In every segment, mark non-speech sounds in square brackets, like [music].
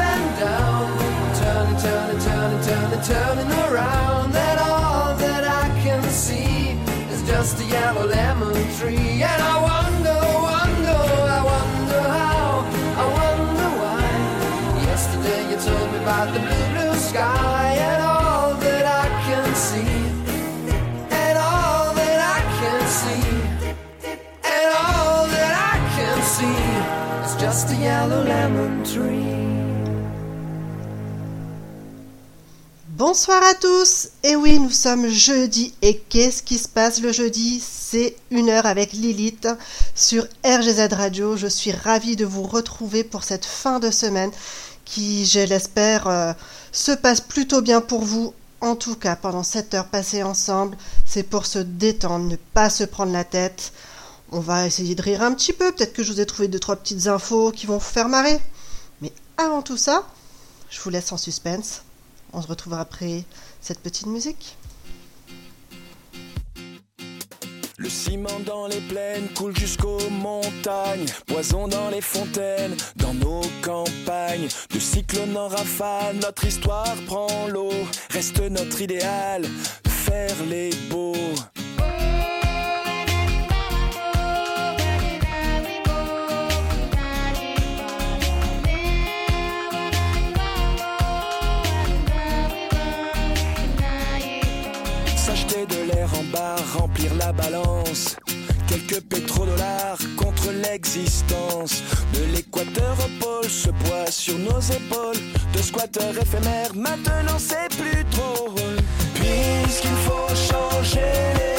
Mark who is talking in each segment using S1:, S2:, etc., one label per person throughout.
S1: and down, turning, turning, turning, turning, turning around, and all that I can see is just a yellow lemon tree. And I wonder, wonder, I wonder how, I wonder why. Yesterday you told me about the blue, blue sky and all that I can see. And all that I can see. And all that I can see is just a yellow lemon tree.
S2: Bonsoir à tous Et oui, nous sommes jeudi. Et qu'est-ce qui se passe le jeudi? C'est une heure avec Lilith sur RGZ Radio. Je suis ravie de vous retrouver pour cette fin de semaine qui, je l'espère, euh, se passe plutôt bien pour vous. En tout cas, pendant cette heure passée ensemble, c'est pour se détendre, ne pas se prendre la tête. On va essayer de rire un petit peu. Peut-être que je vous ai trouvé deux, trois petites infos qui vont vous faire marrer. Mais avant tout ça, je vous laisse en suspense. On se retrouvera après cette petite musique.
S3: Le ciment dans les plaines coule jusqu'aux montagnes, poison dans les fontaines, dans nos campagnes. De cyclone en rafale, notre histoire prend l'eau. Reste notre idéal, faire les beaux. Remplir la balance. Quelques pétrodollars contre l'existence. De l'équateur au pôle, ce poids sur nos épaules. De squatteurs éphémères, maintenant c'est plus drôle. Puisqu'il faut changer les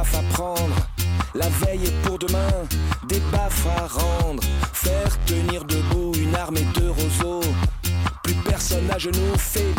S3: à prendre. La veille est pour demain, des baffes à rendre. Faire tenir debout une armée de roseaux. Plus personne à genoux fait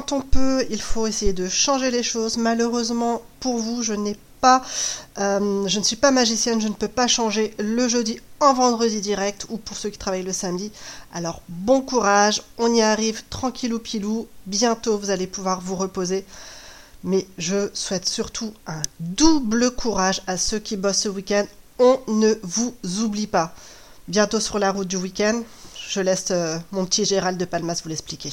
S2: Quand on peut, il faut essayer de changer les choses. Malheureusement, pour vous, je n'ai pas, euh, je ne suis pas magicienne, je ne peux pas changer le jeudi en vendredi direct ou pour ceux qui travaillent le samedi. Alors bon courage, on y arrive tranquillou pilou. Bientôt, vous allez pouvoir vous reposer. Mais je souhaite surtout un double courage à ceux qui bossent ce week-end. On ne vous oublie pas. Bientôt sur la route du week-end. Je laisse euh, mon petit Gérald de Palmas vous l'expliquer.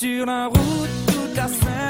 S4: Sur la route toute la sainte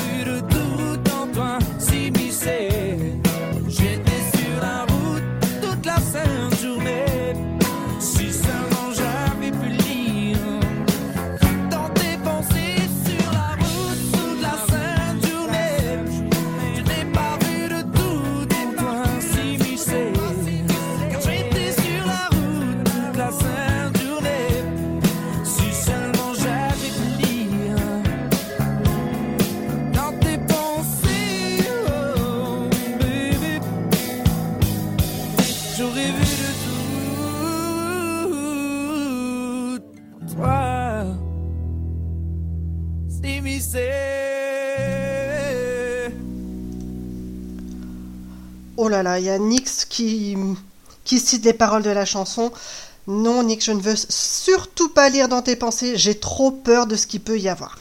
S2: là là, il y a Nix qui, qui cite les paroles de la chanson. Non, Nix, je ne veux surtout pas lire dans tes pensées. J'ai trop peur de ce qu'il peut y avoir.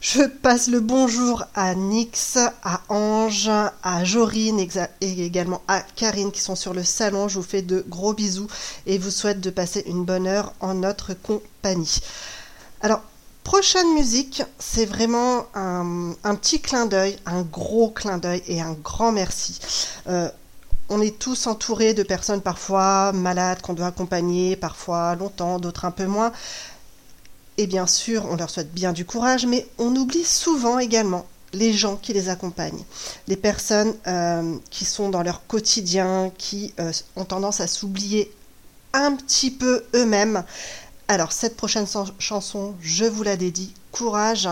S2: Je passe le bonjour à Nix, à Ange, à Jorine et également à Karine qui sont sur le salon. Je vous fais de gros bisous et vous souhaite de passer une bonne heure en notre compagnie. Alors, prochaine musique, c'est vraiment un, un petit clin d'œil, un gros clin d'œil et un grand merci. Euh, on est tous entourés de personnes parfois malades qu'on doit accompagner, parfois longtemps, d'autres un peu moins. Et bien sûr, on leur souhaite bien du courage, mais on oublie souvent également les gens qui les accompagnent, les personnes euh, qui sont dans leur quotidien, qui euh, ont tendance à s'oublier un petit peu eux-mêmes. Alors, cette prochaine chanson, je vous la dédie. Courage.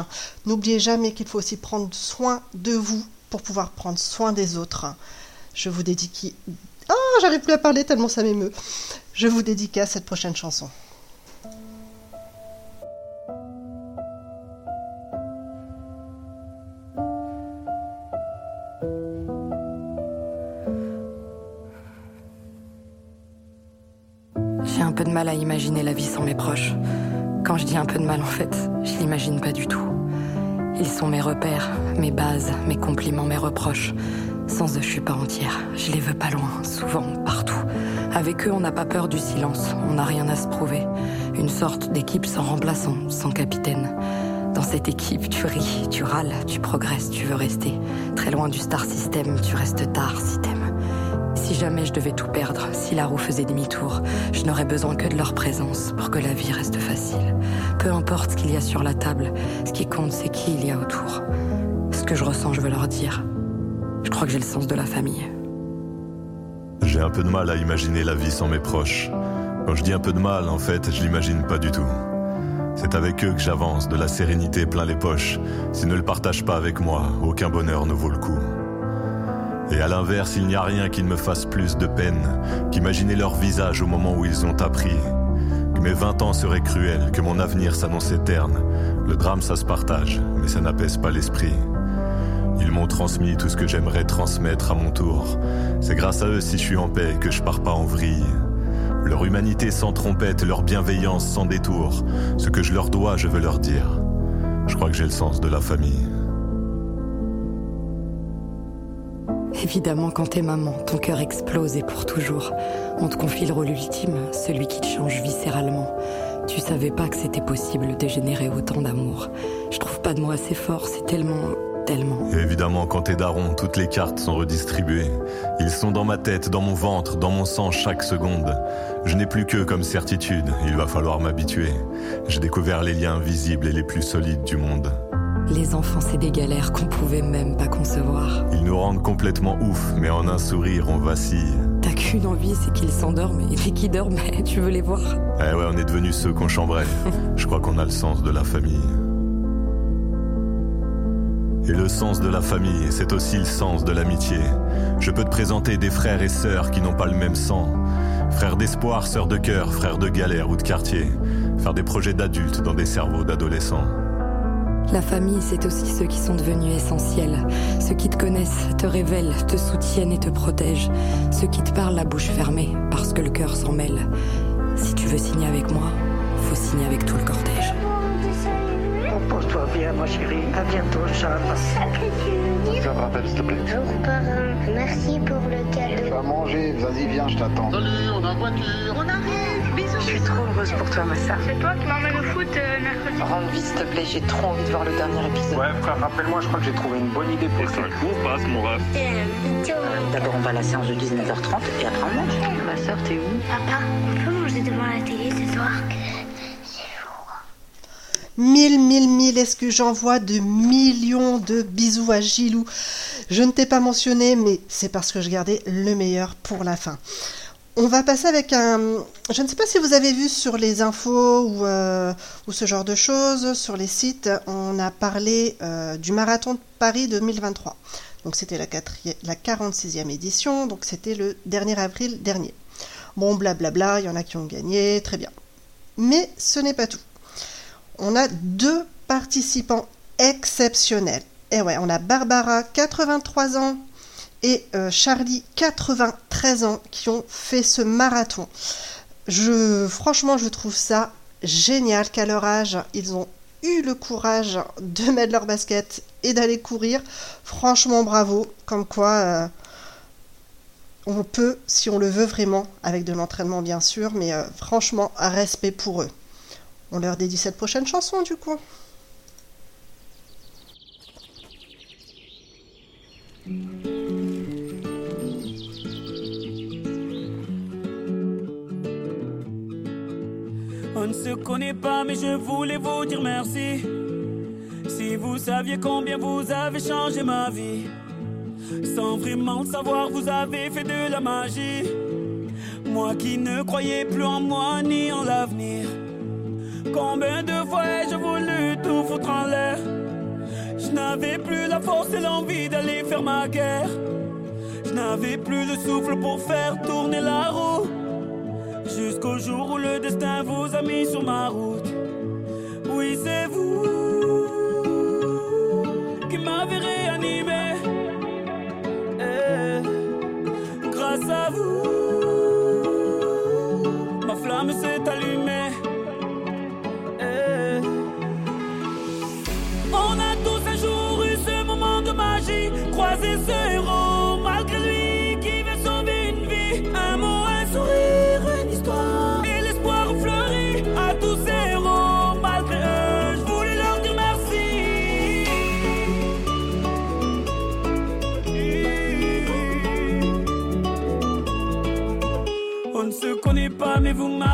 S2: N'oubliez jamais qu'il faut aussi prendre soin de vous pour pouvoir prendre soin des autres. Je vous dédie qui. Oh, j'arrive plus à parler tellement ça m'émeut. Je vous dédicace cette prochaine chanson.
S5: J'ai un peu de mal à imaginer la vie sans mes proches. Quand je dis un peu de mal, en fait, je l'imagine pas du tout. Ils sont mes repères, mes bases, mes compliments, mes reproches. Sans eux, je suis pas entière. Je les veux pas loin, souvent, partout. Avec eux, on n'a pas peur du silence, on n'a rien à se prouver. Une sorte d'équipe sans remplaçant, sans capitaine. Dans cette équipe, tu ris, tu râles, tu progresses, tu veux rester. Très loin du star system, tu restes tard si. Si jamais je devais tout perdre, si la roue faisait demi-tour, je n'aurais besoin que de leur présence pour que la vie reste facile. Peu importe ce qu'il y a sur la table, ce qui compte, c'est qui il y a autour. Ce que je ressens, je veux leur dire. Je crois que j'ai le sens de la famille.
S6: J'ai un peu de mal à imaginer la vie sans mes proches. Quand je dis un peu de mal, en fait, je l'imagine pas du tout. C'est avec eux que j'avance, de la sérénité plein les poches. S'ils ne le partagent pas avec moi, aucun bonheur ne vaut le coup. Et à l'inverse, il n'y a rien qui ne me fasse plus de peine qu'imaginer leur visage au moment où ils ont appris que mes vingt ans seraient cruels, que mon avenir s'annonçait terne. Le drame, ça se partage, mais ça n'apaise pas l'esprit. Ils m'ont transmis tout ce que j'aimerais transmettre à mon tour. C'est grâce à eux si je suis en paix que je pars pas en vrille. Leur humanité sans trompette, leur bienveillance sans détour. Ce que je leur dois, je veux leur dire. Je crois que j'ai le sens de la famille.
S5: Évidemment, quand t'es maman, ton cœur explose et pour toujours. On te confie le rôle ultime, celui qui te change viscéralement. Tu savais pas que c'était possible de générer autant d'amour. Je trouve pas de mots assez forts, c'est tellement, tellement.
S6: Évidemment, quand t'es daron, toutes les cartes sont redistribuées. Ils sont dans ma tête, dans mon ventre, dans mon sang chaque seconde. Je n'ai plus que comme certitude, il va falloir m'habituer. J'ai découvert les liens visibles et les plus solides du monde.
S5: Les enfants, c'est des galères qu'on pouvait même pas concevoir.
S6: Ils nous rendent complètement ouf, mais en un sourire, on vacille.
S5: T'as qu'une envie, c'est qu'ils s'endorment, et dès qu'ils dorment, [laughs] tu veux les voir?
S6: Eh ouais, on est devenus ceux qu'on chambrait. [laughs] Je crois qu'on a le sens de la famille. Et le sens de la famille, c'est aussi le sens de l'amitié. Je peux te présenter des frères et sœurs qui n'ont pas le même sang. Frères d'espoir, sœurs de cœur, frères de galère ou de quartier. Faire des projets d'adultes dans des cerveaux d'adolescents.
S5: La famille, c'est aussi ceux qui sont devenus essentiels. Ceux qui te connaissent, te révèlent, te soutiennent et te protègent. Ceux qui te parlent la bouche fermée, parce que le cœur s'en mêle. Si tu veux signer avec moi, faut signer avec tout le cortège.
S7: Repose-toi bien, ma chérie. À bientôt, Charles.
S8: Je rappelle, s'il te plaît.
S9: Bonjour parrain, merci pour le cadeau.
S8: Tu vas manger, vas-y, viens, je t'attends.
S10: Salut, on a voiture.
S11: On arrive, bisous.
S7: Je suis trop heureuse pour toi, ma soeur.
S11: C'est toi qui m'emmène au foot euh, mercredi.
S7: Rends vite, s'il te plaît, j'ai trop envie de voir le dernier épisode.
S8: Ouais, frère, rappelle-moi, je crois que j'ai trouvé une bonne idée pour
S10: ça. court passe, mon ref.
S7: D'abord, on va à la séance de 19h30 et après on mange. Ma soeur, t'es où?
S9: Papa, on peut manger devant la télé ce soir?
S2: Mille, mille, mille excuses. J'envoie de millions de bisous à Gilou. Je ne t'ai pas mentionné, mais c'est parce que je gardais le meilleur pour la fin. On va passer avec un. Je ne sais pas si vous avez vu sur les infos ou, euh, ce genre de choses, sur les sites, on a parlé euh, du marathon de Paris 2023. Donc c'était la, la 46e édition, donc c'était le dernier avril dernier. Bon, blablabla, il y en a qui ont gagné, très bien. Mais ce n'est pas tout on a deux participants exceptionnels. Et ouais, on a Barbara, 83 ans, et euh, Charlie, 93 ans, qui ont fait ce marathon. Je, franchement, je trouve ça génial qu'à leur âge, ils ont eu le courage de mettre leur basket et d'aller courir. Franchement, bravo. Comme quoi, euh, on peut, si on le veut vraiment, avec de l'entraînement bien sûr, mais euh, franchement, respect pour eux. On leur dédie cette prochaine chanson du coup.
S12: On ne se connaît pas, mais je voulais vous dire merci. Si vous saviez combien vous avez changé ma vie, sans vraiment le savoir, vous avez fait de la magie. Moi qui ne croyais plus en moi ni en l'avenir. Combien de fois ai-je voulu tout foutre en l'air? Je n'avais plus la force et l'envie d'aller faire ma guerre. Je n'avais plus le souffle pour faire tourner la roue. Jusqu'au jour où le destin vous a mis sur ma route. Oui, c'est vous qui m'avez réanimé. Eh, grâce à vous, ma flamme s'est allumée.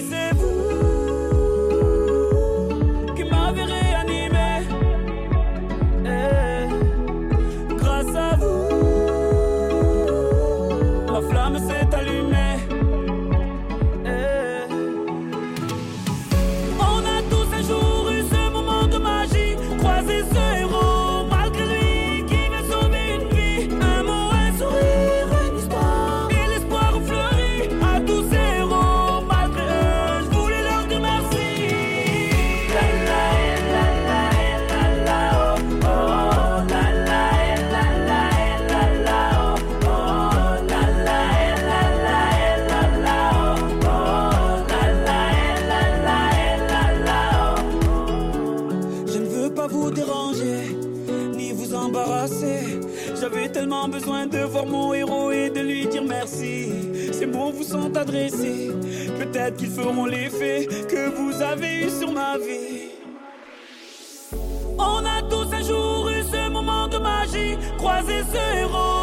S12: Oui, Peut-être qu'ils feront l'effet que vous avez eu sur ma vie. On a tous un jour eu ce moment de magie, croisé ce héros,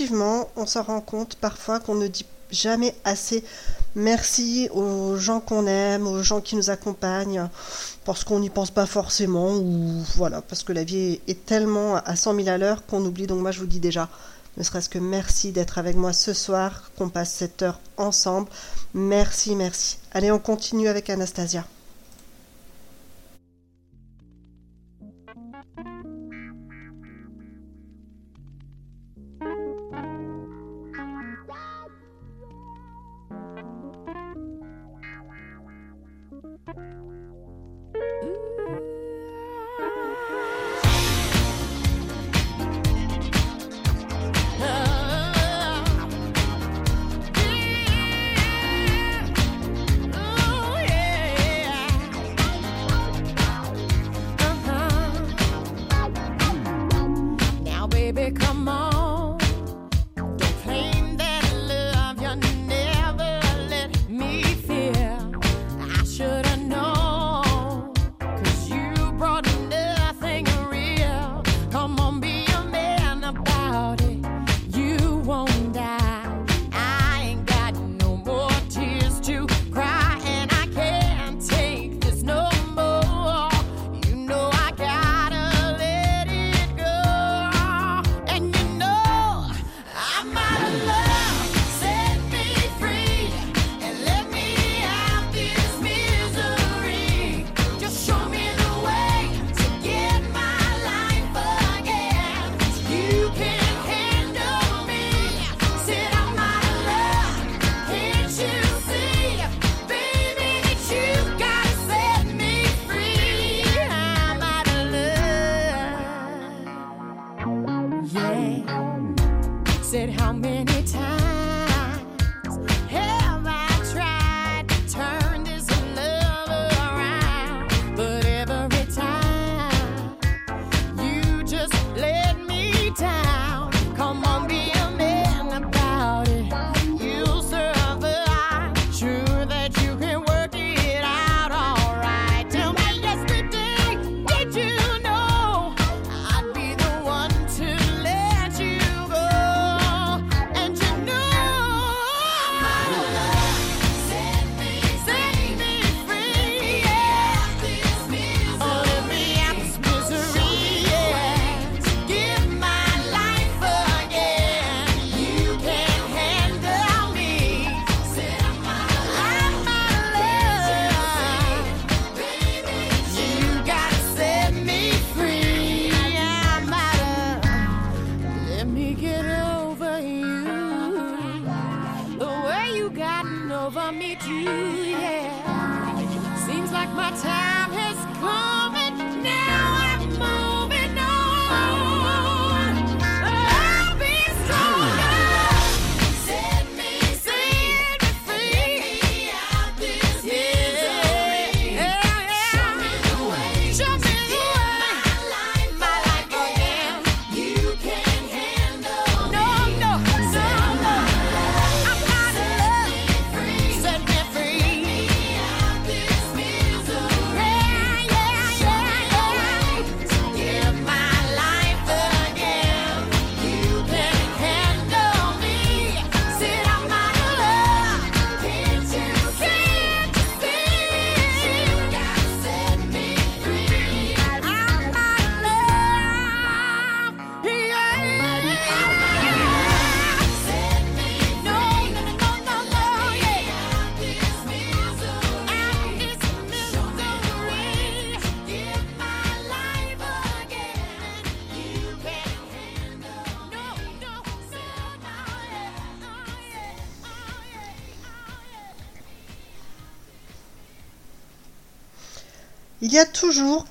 S2: Effectivement, on se rend compte parfois qu'on ne dit jamais assez merci aux gens qu'on aime, aux gens qui nous accompagnent, parce qu'on n'y pense pas forcément, ou voilà, parce que la vie est tellement à 100 000 à l'heure qu'on oublie. Donc moi, je vous dis déjà, ne serait-ce que merci d'être avec moi ce soir, qu'on passe cette heure ensemble. Merci, merci. Allez, on continue avec Anastasia.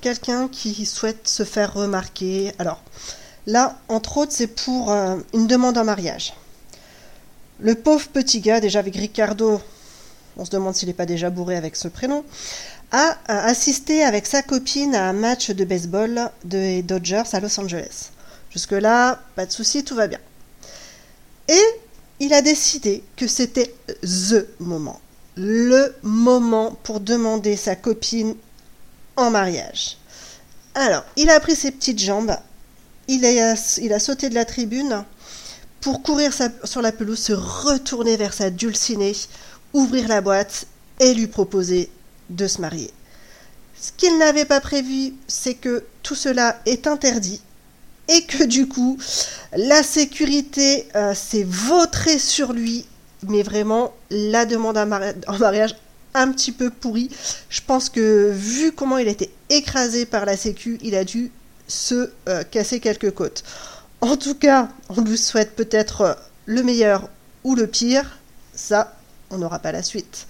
S2: Quelqu'un qui souhaite se faire remarquer. Alors, là, entre autres, c'est pour euh, une demande en mariage. Le pauvre petit gars, déjà avec Ricardo, on se demande s'il n'est pas déjà bourré avec ce prénom, a, a assisté avec sa copine à un match de baseball des Dodgers à Los Angeles. Jusque-là, pas de souci, tout va bien. Et il a décidé que c'était THE moment. Le moment pour demander sa copine en mariage. Alors, il a pris ses petites jambes, il a, il a sauté de la tribune pour courir sur la pelouse, se retourner vers sa dulcinée, ouvrir la boîte et lui proposer de se marier. Ce qu'il n'avait pas prévu, c'est que tout cela est interdit et que du coup, la sécurité euh, s'est vautrée sur lui, mais vraiment la demande en mariage un petit peu pourrie. Je pense que vu comment il a été écrasé par la sécu, il a dû se euh, casser quelques côtes. En tout cas, on lui souhaite peut-être le meilleur ou le pire. Ça, on n'aura pas la suite.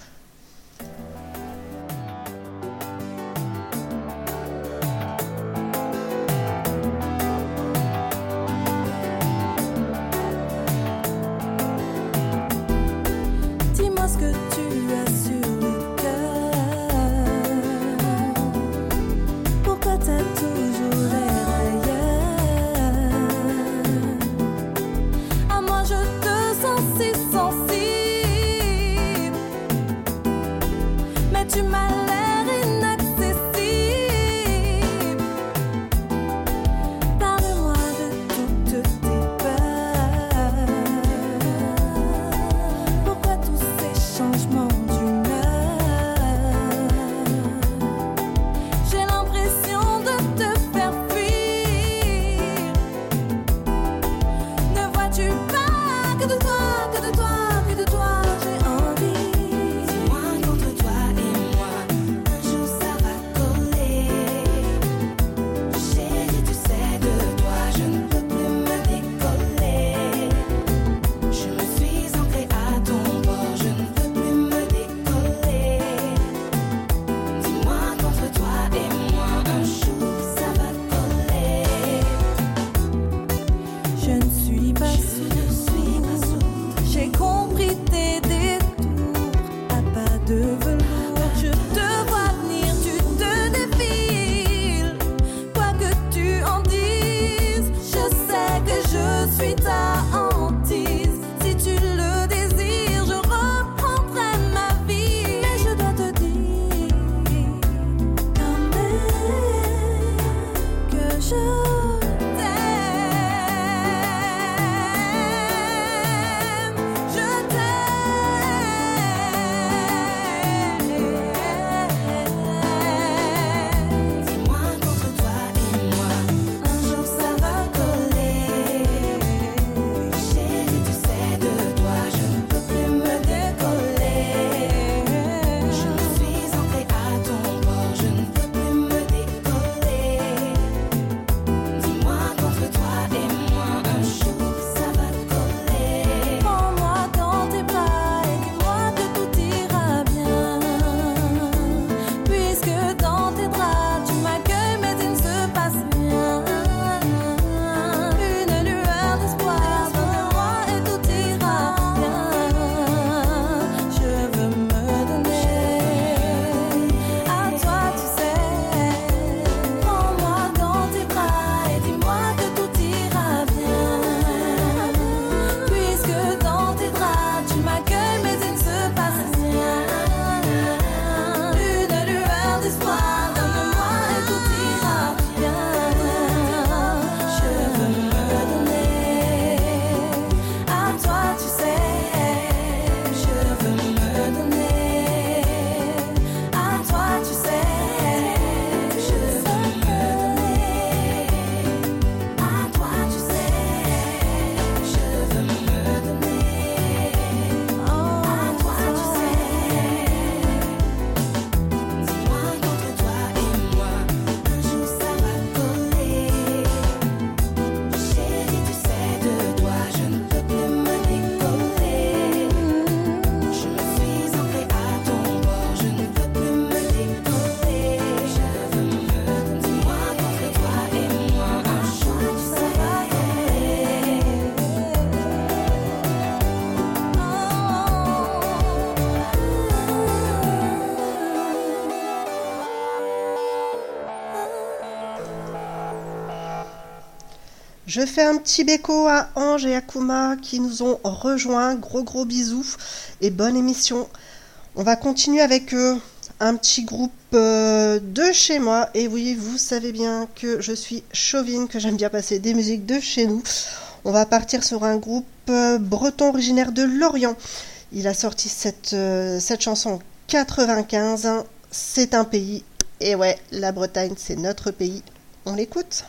S13: Je
S2: fais un petit béco à Ange et à Kuma qui nous ont rejoints. Gros gros bisous et bonne émission. On va continuer avec eux. Un petit groupe euh, de chez moi. Et oui, vous savez bien que je suis chauvine, que j'aime bien passer des musiques de chez nous. On va partir sur un groupe euh, breton originaire de Lorient. Il a sorti cette, euh, cette chanson en 95. C'est un pays. Et ouais, la Bretagne, c'est notre pays. On l'écoute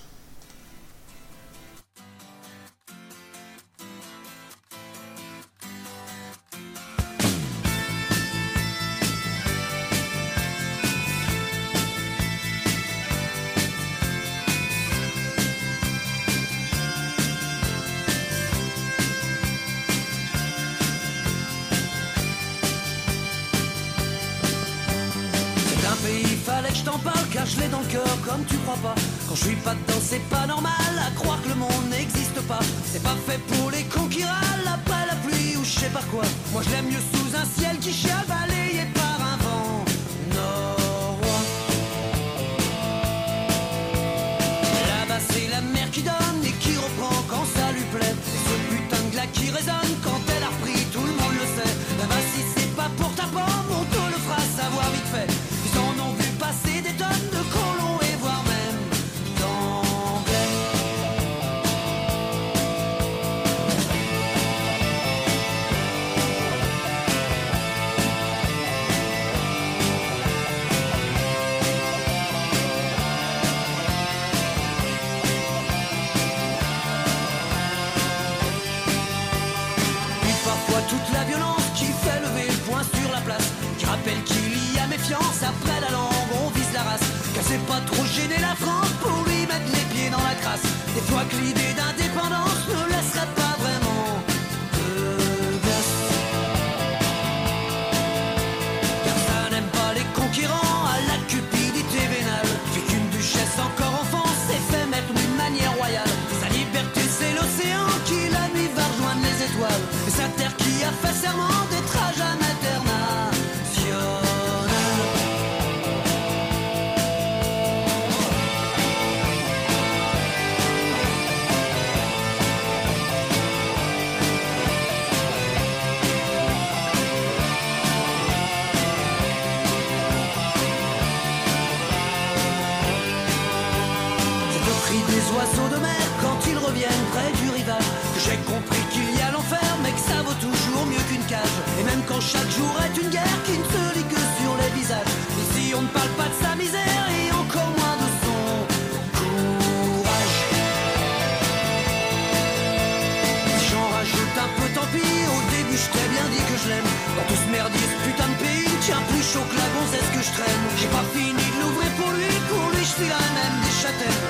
S14: l'ai dans le cœur comme tu crois pas. Quand je suis pas dedans, c'est pas normal à croire que le monde n'existe pas. C'est pas fait pour les cons qui râlent après la pluie ou je sais pas quoi. Moi je l'aime mieux sous un ciel qui chiale balayé par trop gêner la France pour lui mettre les pieds dans la crasse. Des fois que l'idée chaud que la gonzesse que je traîne. J'ai pas fini de l'ouvrir pour lui, pour lui, je suis la même des châtaignes.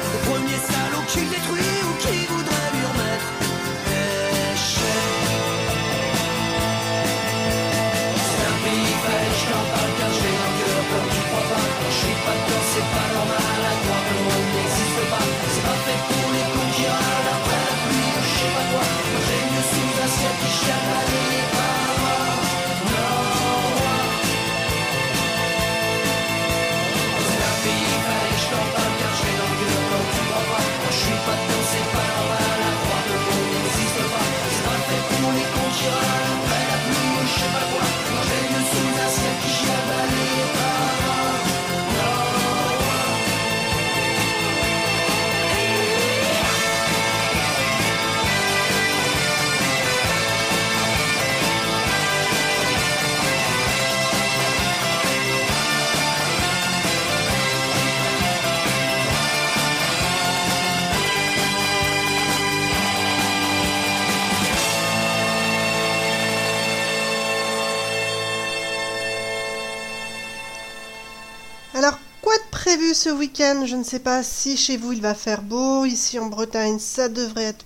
S2: Ce week-end Je ne sais pas si chez vous il va faire beau. Ici en Bretagne, ça devrait être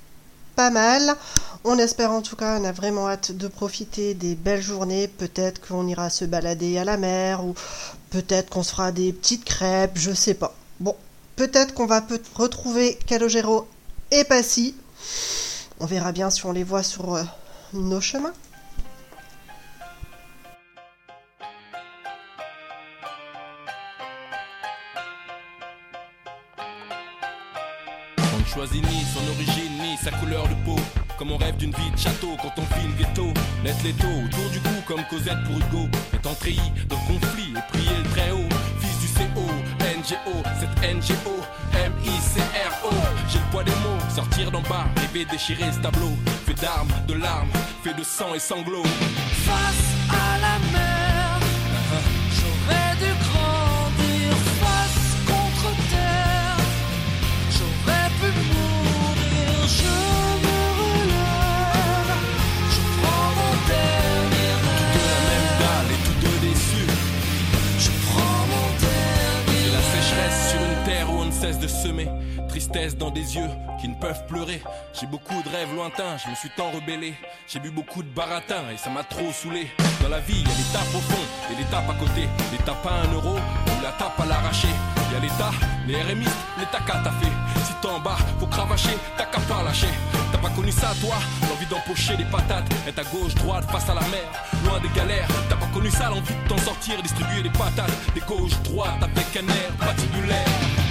S2: pas mal. On espère en tout cas, on a vraiment hâte de profiter des belles journées. Peut-être qu'on ira se balader à la mer ou peut-être qu'on se fera des petites crêpes, je sais pas. Bon, peut-être qu'on va peut retrouver Calogero et Passy. On verra bien si on les voit sur euh, nos chemins.
S15: Choisit ni son origine ni sa couleur de peau. Comme on rêve d'une vie de château quand on file ghetto. Net l'étau autour du cou comme Cosette pour Hugo. Étant treillis dans le conflit et prier le très haut. Fils du CO, NGO, cette NGO, M-I-C-R-O. J'ai le poids des mots, sortir d'en bas, rêver déchirer ce tableau. Fait d'armes, de larmes, fait de sang et sanglots.
S4: Face à la
S15: semer. Tristesse dans des yeux qui ne peuvent pleurer. J'ai beaucoup de rêves lointains, je me suis tant rebellé. J'ai bu beaucoup de baratin et ça m'a trop saoulé. Dans la vie, il y a des au fond et des tapes à côté. Les tapes à un euro ou la tape à l'arraché. Il y a l'État, les RMI, l'État qu'a t'as fait. Si t'es en bas, faut cravacher, t'as qu'à pas lâcher. T'as pas connu ça, toi? L'envie d'empocher des patates, être à gauche, droite, face à la mer, loin des galères. T'as pas connu ça, l'envie de t'en sortir, distribuer des patates, des gauche, droite, avec un air patibulaire.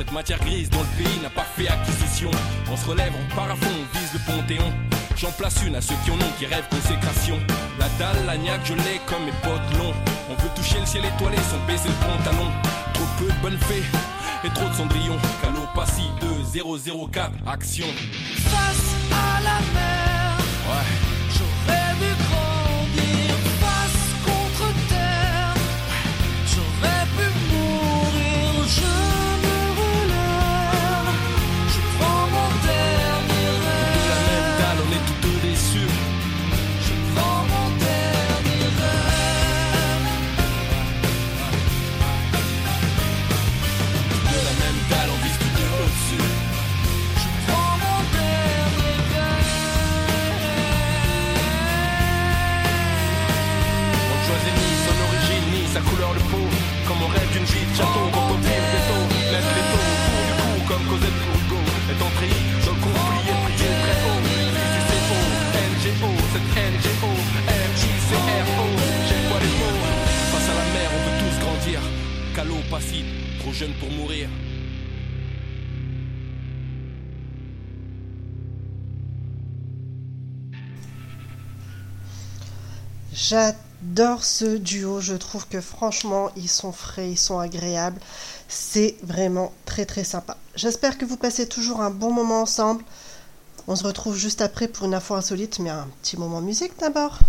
S15: Cette matière grise dont le pays n'a pas fait acquisition. On se relève, on part à fond, on vise le panthéon. J'en place une à ceux qui en ont, qui rêvent consécration. La dalle, l'agnac, je l'ai comme mes potes longs. On veut toucher le ciel étoilé sans baiser le pantalon. Trop peu de bonnes fées et trop de cendrillons. Calopassi 2004, action.
S4: face à la mer,
S15: Ouais.
S4: j'aurais dû
S2: J'adore ce duo, je trouve que franchement ils sont frais, ils sont agréables, c'est vraiment très très sympa. J'espère que vous passez toujours un bon moment ensemble. On se retrouve juste après pour une info insolite, mais un petit moment musique d'abord.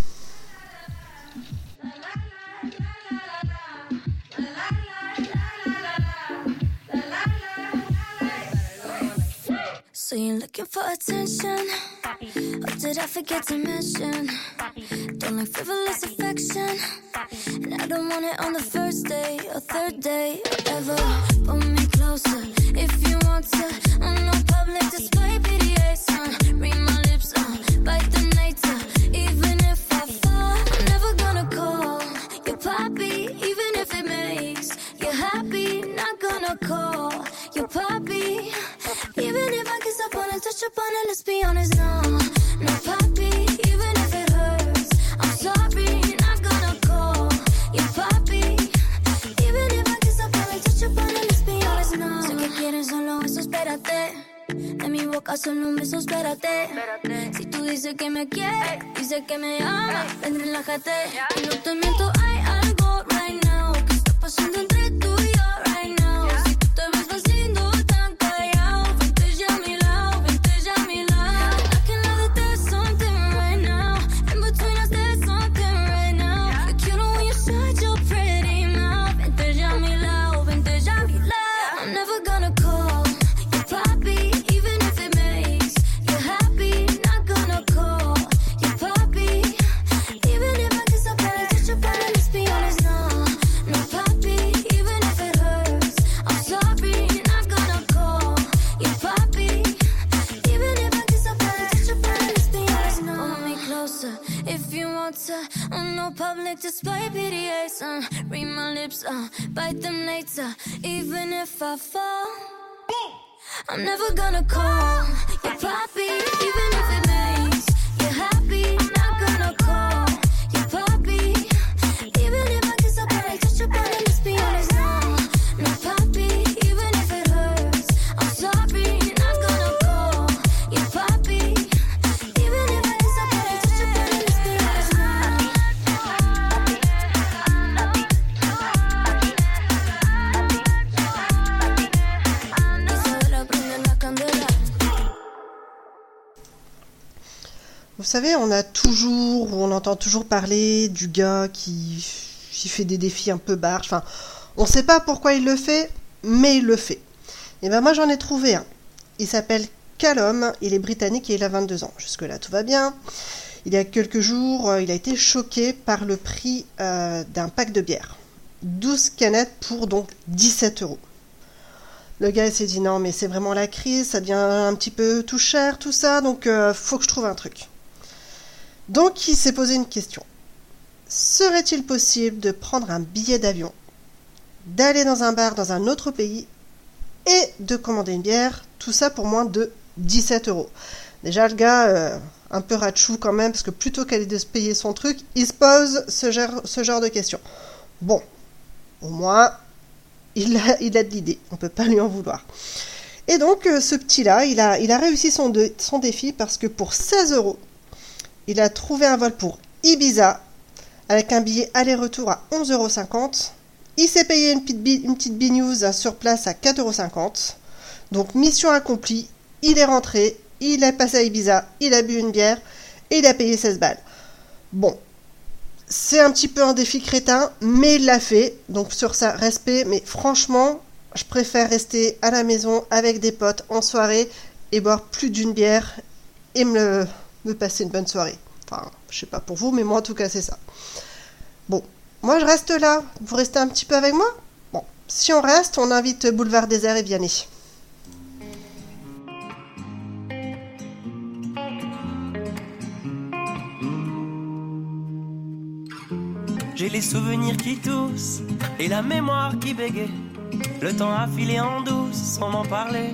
S16: So you're looking for attention? Or did I forget to mention? Don't like frivolous affection. And I don't want it on the first day or third day or ever. Pull me closer if you want to. On no public display, PDA, son. Read my lips, uh, bite the night, uh, Even if I fall, I'm never gonna call you poppy, even if it makes you happy. Not gonna call you poppy, touch up on it. Let's be honest, no, no poppy, even if it hurts. I'm sorry, not gonna call you poppy, even if I kiss up on it, touch up on it. Let's be honest, no. Sé que quieres solo eso, espérate. De mi boca solo un beso, espérate. Si tú dices que me quieres, dices que me amas, ven, relájate. Y no te miento, hay algo right now que está pasando entre lips, uh, bite them later. Even if I fall, I'm never gonna call you poppy. Even if it makes
S2: savez, on a toujours, ou on entend toujours parler du gars qui, fait des défis un peu barges. Enfin, on ne sait pas pourquoi il le fait, mais il le fait. Et ben moi j'en ai trouvé un. Il s'appelle Callum, il est britannique et il a 22 ans. Jusque-là tout va bien. Il y a quelques jours, euh, il a été choqué par le prix euh, d'un pack de bière. 12 canettes pour donc 17 euros. Le gars s'est dit non mais c'est vraiment la crise, ça devient un petit peu tout cher tout ça, donc euh, faut que je trouve un truc. Donc il s'est posé une question. Serait-il possible de prendre un billet d'avion, d'aller dans un bar dans un autre pays et de commander une bière, tout ça pour moins de 17 euros? Déjà le gars, euh, un peu ratchou quand même, parce que plutôt qu'aller de se payer son truc, il se pose ce genre, de questions. Bon, au moins, il a, de l'idée, on peut pas lui en vouloir. Et donc euh, ce petit-là, il a, il a réussi son défi parce que pour 16 euros, il a trouvé un vol pour Ibiza avec un billet aller-retour à 11,50 euros. Il s'est payé une petite, bi- une petite binouze sur place à 4,50 euros. Donc mission accomplie, il est rentré, il est passé à Ibiza, il a bu une bière et il a payé 16 balles. Bon, c'est un petit peu un défi crétin, mais il l'a fait. Donc sur ça, respect. Mais franchement, je préfère rester à la maison avec des potes en soirée et boire plus d'une bière et me, me passer une bonne soirée. Enfin, je sais pas pour vous, mais moi en tout cas c'est ça. Bon, moi je reste là. Vous restez un petit peu avec moi? Bon, si on reste, on invite Boulevard Désert et Vianney.
S4: J'ai les souvenirs qui toussent et la mémoire qui bégaye. Le temps a filé en douce sans m'en parler.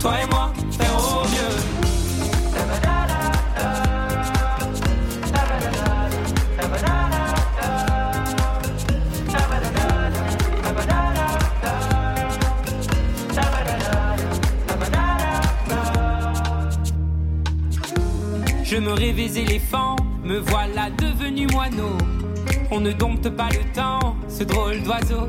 S4: Toi et moi, faire au.
S17: Je me rêvais éléphant, me voilà devenu moineau. On ne dompte pas le temps, ce drôle d'oiseau.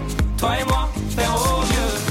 S17: Toi et moi, faire au mieux.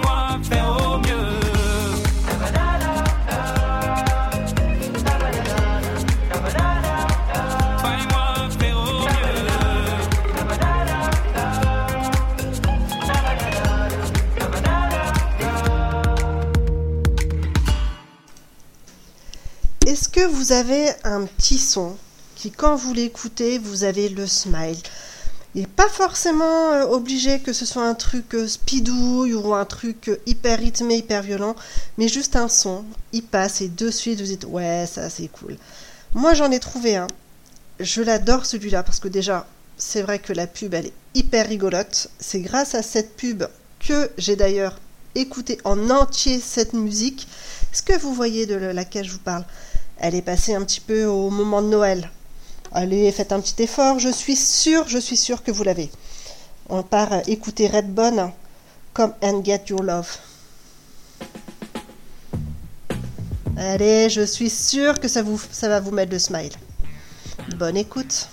S2: Vous avez un petit son qui, quand vous l'écoutez, vous avez le smile Il n'est pas forcément euh, obligé que ce soit un truc euh, speedouille ou un truc euh, hyper rythmé, hyper violent, mais juste un son. Il passe et de suite vous dites ouais, ça c'est cool. Moi j'en ai trouvé un. Je l'adore celui-là parce que déjà, c'est vrai que la pub elle est hyper rigolote. C'est grâce à cette pub que j'ai d'ailleurs écouté en entier cette musique. Est-ce que vous voyez de laquelle je vous parle? Elle est passée un petit peu au moment de Noël. Allez, faites un petit effort, je suis sûre, je suis sûre que vous l'avez. On part écouter Redbone, Come and Get Your Love. Allez, je suis sûre que ça, ça va vous mettre le smile. Bonne écoute.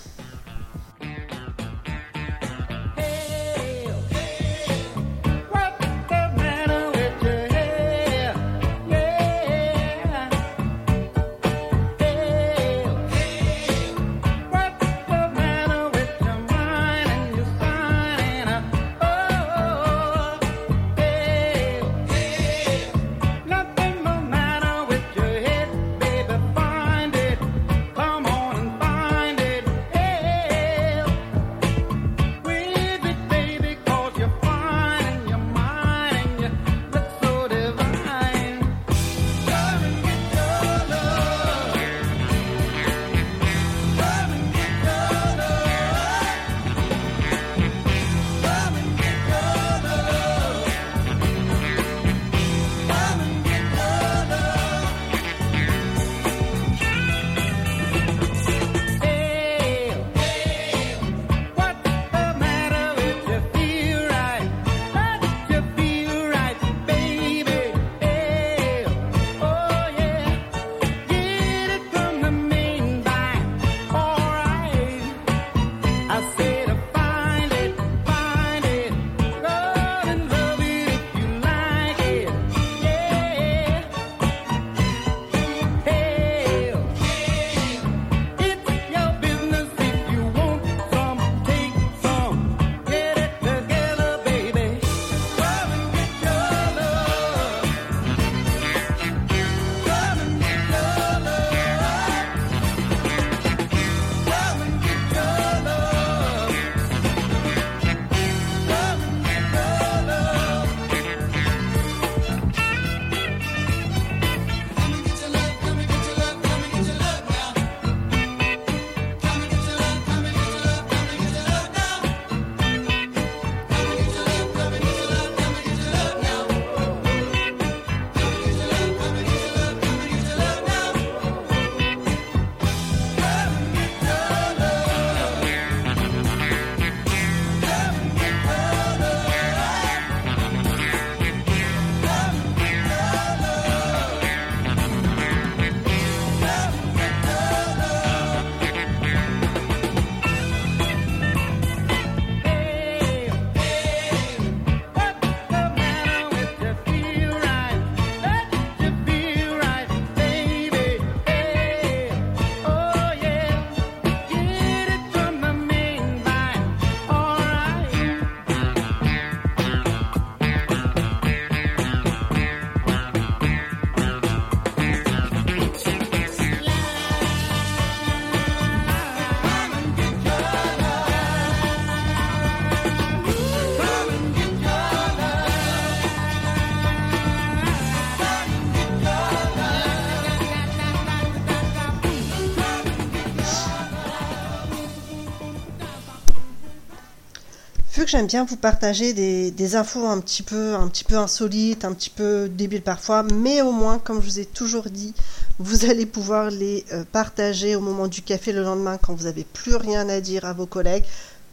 S2: J'aime bien vous partager des, des infos un petit peu un petit peu insolites, un petit peu débiles parfois, mais au moins, comme je vous ai toujours dit, vous allez pouvoir les euh, partager au moment du café le lendemain quand vous n'avez plus rien à dire à vos collègues.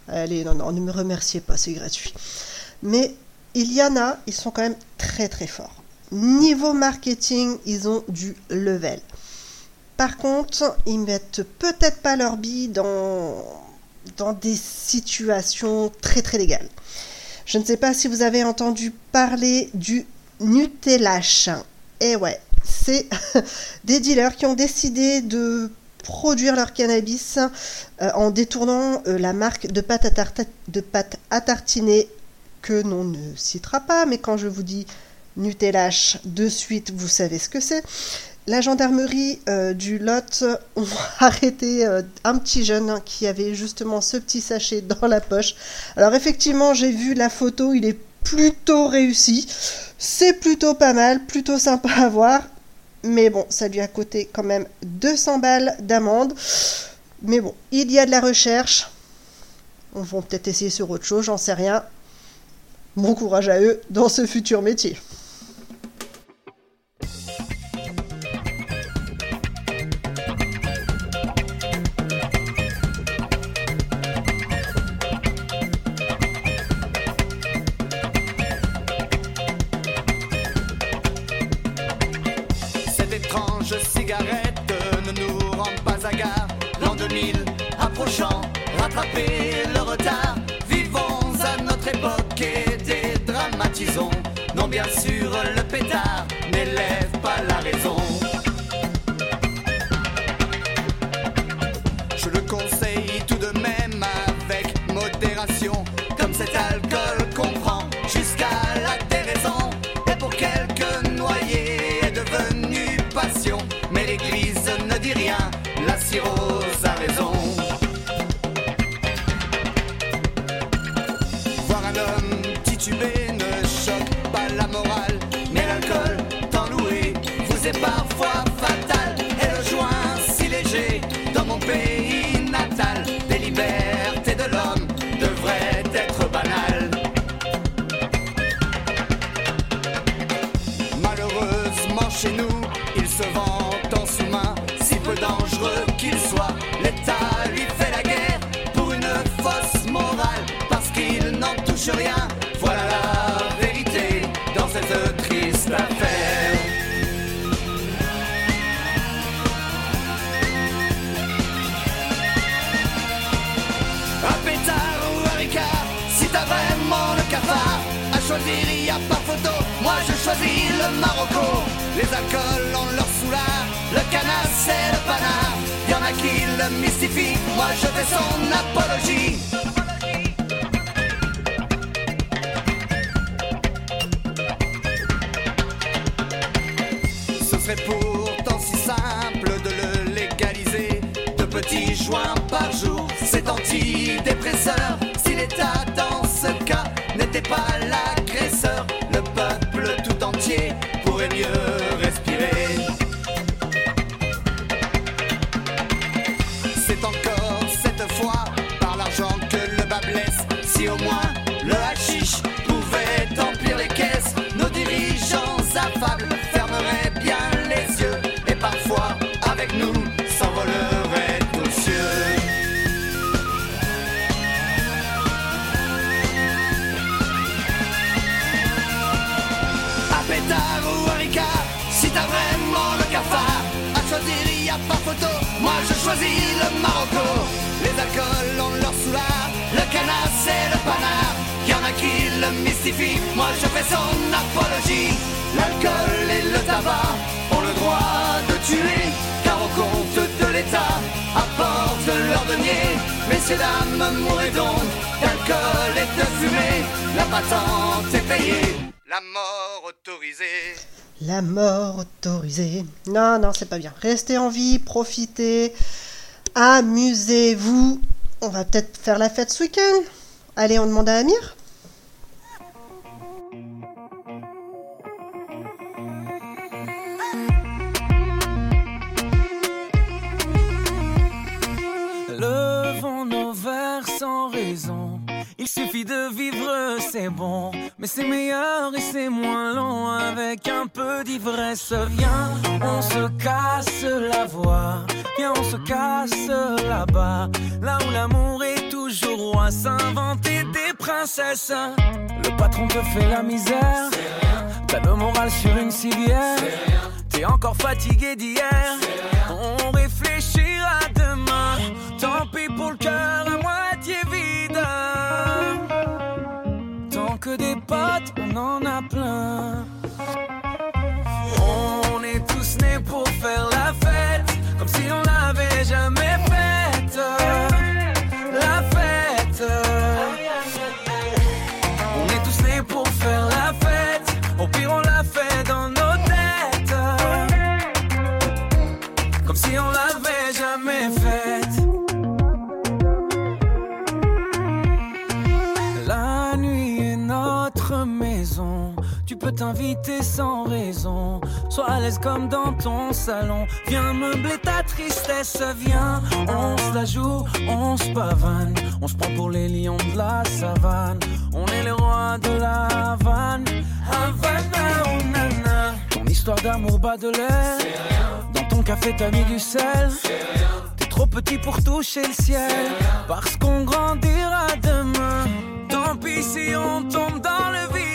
S2: Allez, non, non, ne me remerciez pas, c'est gratuit. Mais il y en a, ils sont quand même très très forts. niveau marketing, ils ont du level. Par contre, ils mettent peut-être pas leur bille dans, dans des situations très très légales. Je ne sais pas si vous avez entendu parler du Nutellache. Eh ouais, c'est [laughs] des dealers qui ont décidé de produire leur cannabis euh, en détournant euh, la marque de pâte, à de pâte à tartiner que l'on ne citera pas, mais quand je vous dis Nutellache de suite, vous savez ce que c'est. La gendarmerie euh, du Lot ont [laughs] arrêté un petit jeune qui avait justement ce petit sachet dans la poche. Alors effectivement, j'ai vu la photo, il est plutôt réussi. C'est plutôt pas mal, plutôt sympa à voir. Mais bon, ça lui a coûté quand même 200 balles d'amende. Mais bon, il y a de la recherche. On va peut-être essayer sur autre chose, j'en sais rien. Bon courage à eux dans ce futur métier.
S1: Serait pourtant si simple de le légaliser. De petits joints par jour, c'est antidépresseur. Moi je fais son apologie. L'alcool et le tabac ont le droit de tuer, car au compte de l'État apportent leur denier. Messieurs, dames, mourrez donc d'alcool et de fumée. La patente est payée, la mort autorisée.
S2: La mort autorisée. Non, non, c'est pas bien. Restez en vie, profitez, amusez-vous. On va peut-être faire la fête ce week-end. Allez, on demande à Amir.
S4: Il suffit de vivre, c'est bon. Mais c'est meilleur et c'est moins long avec un peu d'ivresse. Viens, on se casse la voix. Viens, on se casse là-bas. Là où l'amour est toujours roi. S'inventer des princesses. Le patron te fait la misère. T'as le moral sur une civière. T'es encore fatigué d'hier. On réfléchira demain. Tant pis pour le cœur à moitié on en a plein. On est tous nés pour faire la fête, Sans raison. Sois à l'aise comme dans ton salon. Viens meubler ta tristesse. Viens, on se la joue, on se pavane. On se prend pour les lions de la savane. On est les rois de la Havane. Havana, oh nana. Ton histoire d'amour bat de l'air. Dans ton café, t'as mis du sel. T'es trop petit pour toucher le ciel. Parce qu'on grandira demain. Tant pis si on tombe dans le vide.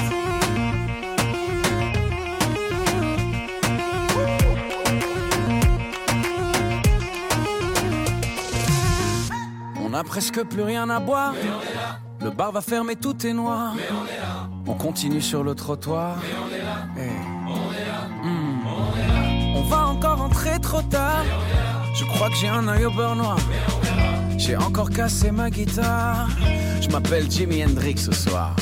S4: Presque plus rien à boire. Le bar va fermer, tout est noir. On continue sur le trottoir. Eh. Hmm. On va encore rentrer trop tard. Je crois que j'ai un œil au beurre noir. J'ai encore cassé ma guitare. Je m'appelle Jimi Hendrix ce soir.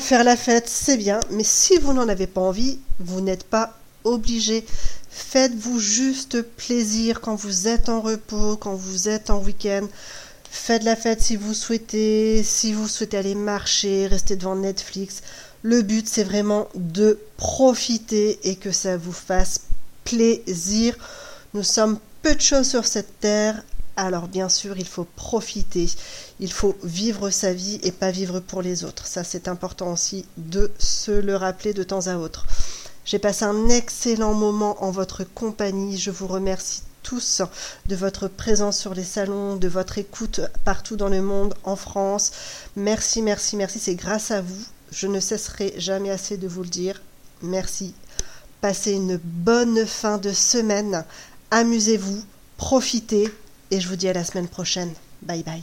S4: Faire la fête,
S2: c'est bien, mais si vous n'en avez pas envie, vous n'êtes pas obligé. Faites-vous juste plaisir quand vous êtes en repos, quand vous êtes en week-end. Faites la fête si vous souhaitez, si vous souhaitez aller marcher, rester devant Netflix. Le but, c'est vraiment de profiter et que ça vous fasse plaisir. Nous sommes peu de choses sur cette terre, alors bien sûr, il faut profiter, il faut vivre sa vie et pas vivre pour les autres. Ça, c'est important aussi de se le rappeler de temps à autre. J'ai passé un excellent moment en votre compagnie. Je vous remercie tous de votre présence sur les salons, de votre écoute partout dans le monde, en France. Merci, merci, merci. C'est grâce à vous. Je ne cesserai jamais assez de vous le dire. Merci. Passez une bonne fin de semaine. Amusez-vous, profitez et je vous dis à la semaine prochaine. Bye bye.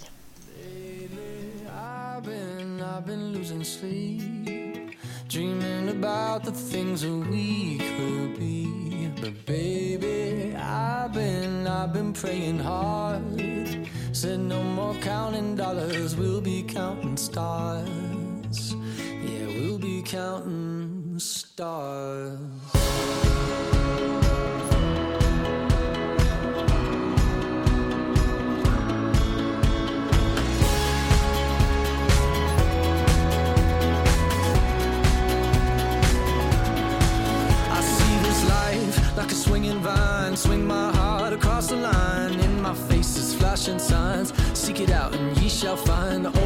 S1: Dreaming about the things that we could be. But baby, I've been, I've been praying hard. Said no more counting dollars, we'll be counting stars. Yeah, we'll be counting stars. I'll find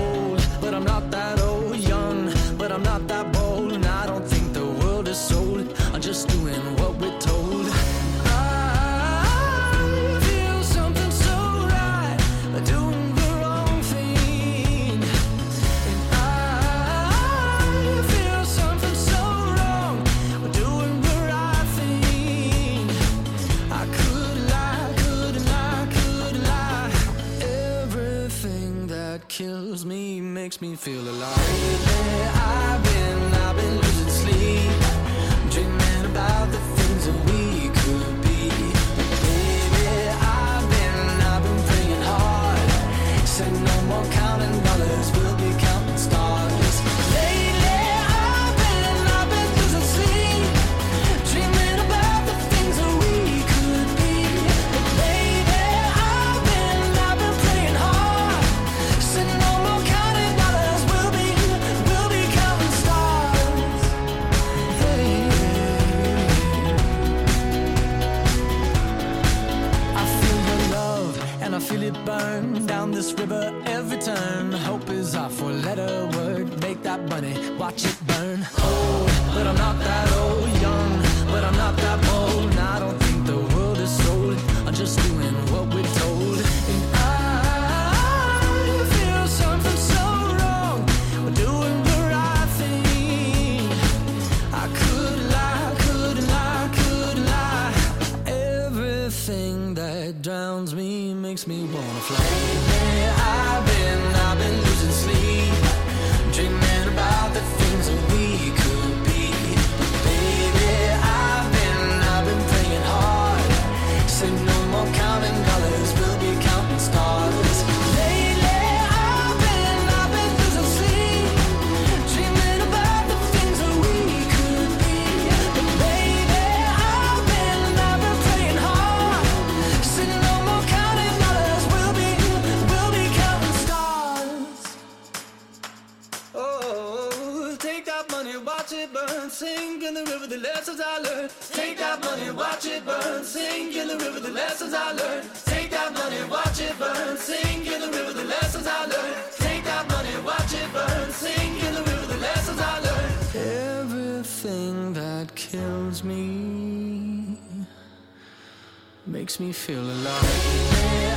S1: makes me
S4: wanna fly. lessons I learned. Take that money, watch it burn. Sing in the river the lessons I learned. Take that money, watch it burn. Sing in the river the lessons I learned. Take that money, watch it burn. Sing in the river the lessons I learned. Everything that kills me makes me feel alive.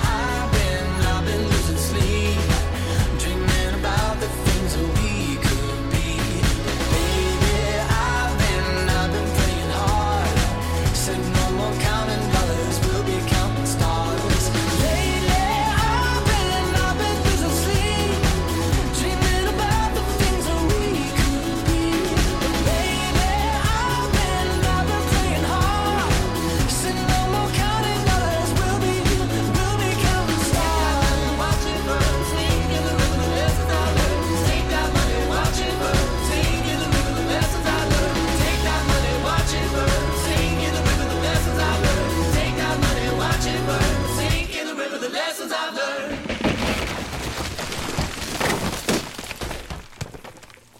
S4: I've been, I've been losing sleep, dreaming about the.